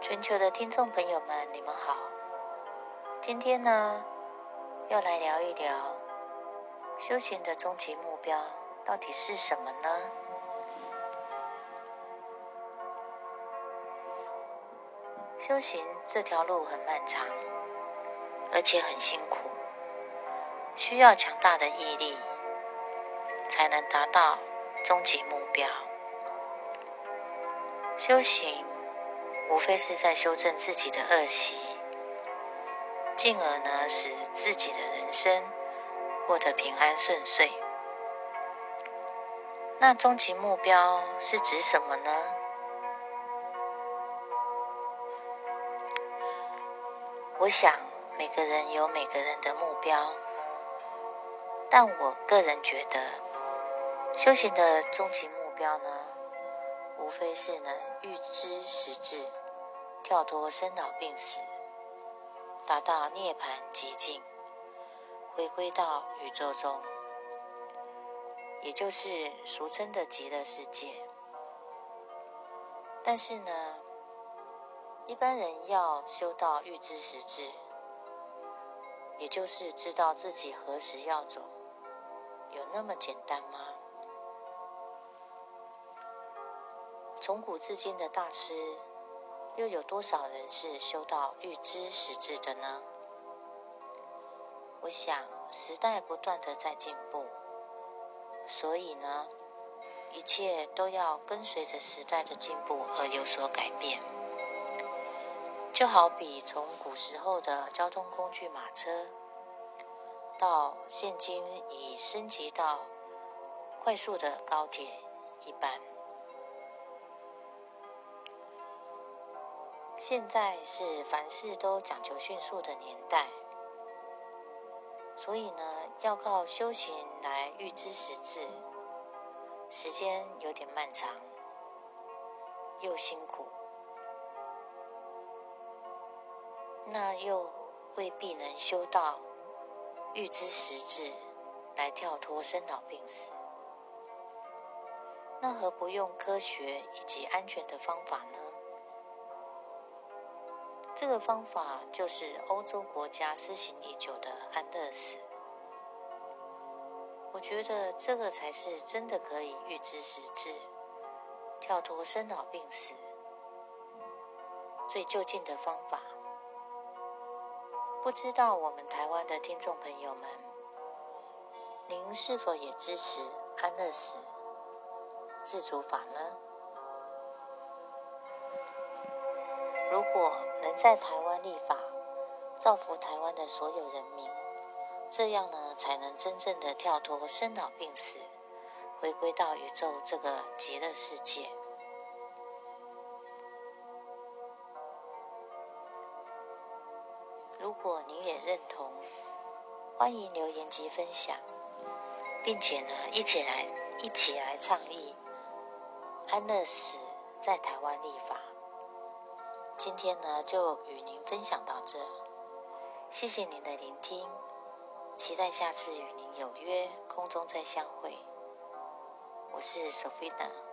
全球的听众朋友们，你们好。今天呢，要来聊一聊修行的终极目标到底是什么呢？修行这条路很漫长，而且很辛苦，需要强大的毅力，才能达到终极目标。修行无非是在修正自己的恶习，进而呢使自己的人生过得平安顺遂。那终极目标是指什么呢？我想每个人有每个人的目标，但我个人觉得，修行的终极目标呢？无非是能预知实质，跳脱生老病死，达到涅槃极境，回归到宇宙中，也就是俗称的极乐世界。但是呢，一般人要修到预知实质，也就是知道自己何时要走，有那么简单吗？从古至今的大师，又有多少人是修到预知实质的呢？我想，时代不断的在进步，所以呢，一切都要跟随着时代的进步而有所改变。就好比从古时候的交通工具马车，到现今已升级到快速的高铁一般。现在是凡事都讲求迅速的年代，所以呢，要靠修行来预知实质，时间有点漫长，又辛苦，那又未必能修到预知实质来跳脱生老病死，那何不用科学以及安全的方法呢？这个方法就是欧洲国家施行已久的安乐死。我觉得这个才是真的可以预知实质、跳脱生老病死最就近的方法。不知道我们台湾的听众朋友们，您是否也支持安乐死自主法呢？如果能在台湾立法，造福台湾的所有人民，这样呢，才能真正的跳脱生老病死，回归到宇宙这个极乐世界。如果您也认同，欢迎留言及分享，并且呢，一起来一起来倡议安乐死在台湾立法。今天呢，就与您分享到这，谢谢您的聆听，期待下次与您有约，空中再相会。我是 Sophia。